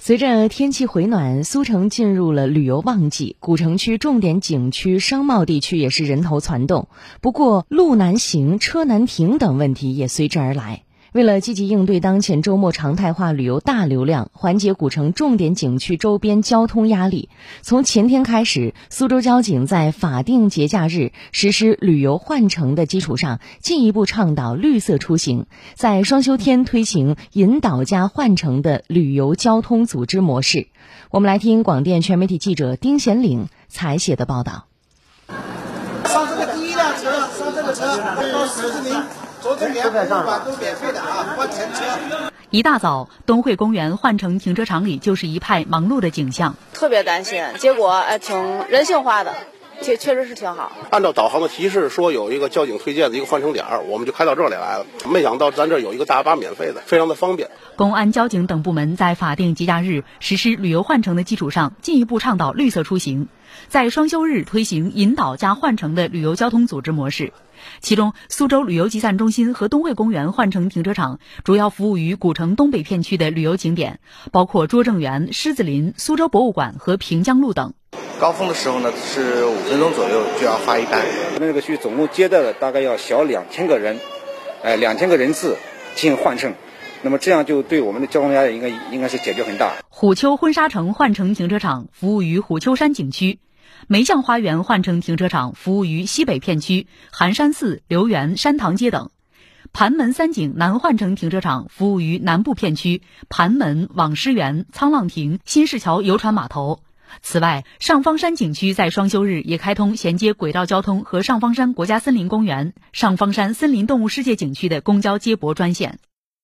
随着天气回暖，苏城进入了旅游旺季，古城区重点景区、商贸地区也是人头攒动。不过，路难行、车难停等问题也随之而来。为了积极应对当前周末常态化旅游大流量，缓解古城重点景区周边交通压力，从前天开始，苏州交警在法定节假日实施旅游换乘的基础上，进一步倡导绿色出行，在双休天推行引导加换乘的旅游交通组织模式。我们来听广电全媒体记者丁贤岭采写的报道。上这个第一辆车，上这个车到十字林。昨天连博物馆都免费的啊，换乘车。一大早，东汇公园换乘停车场里就是一派忙碌的景象。特别担心，结果哎，挺人性化的，确确实是挺好。按照导航的提示说有一个交警推荐的一个换乘点我们就开到这里来了。没想到咱这有一个大巴免费的，非常的方便。公安、交警等部门在法定节假日实施旅游换乘的基础上，进一步倡导绿色出行，在双休日推行引导加换乘的旅游交通组织模式。其中，苏州旅游集散中心和东汇公园换乘停车场主要服务于古城东北片区的旅游景点，包括拙政园、狮子林、苏州博物馆和平江路等。高峰的时候呢，是五分钟左右就要发一单。那个区总共接待了大概要小两千个人，哎，两千个人次进行换乘，那么这样就对我们的交通压力应该应该是解决很大。虎丘婚纱城换乘停车场服务于虎丘山景区。梅巷花园换乘停车场服务于西北片区寒山寺、留园、山塘街等；盘门三景南换乘停车场服务于南部片区盘门、网师园、沧浪亭、新市桥游船码头。此外，上方山景区在双休日也开通衔接轨道交通和上方山国家森林公园、上方山森林动物世界景区的公交接驳专线。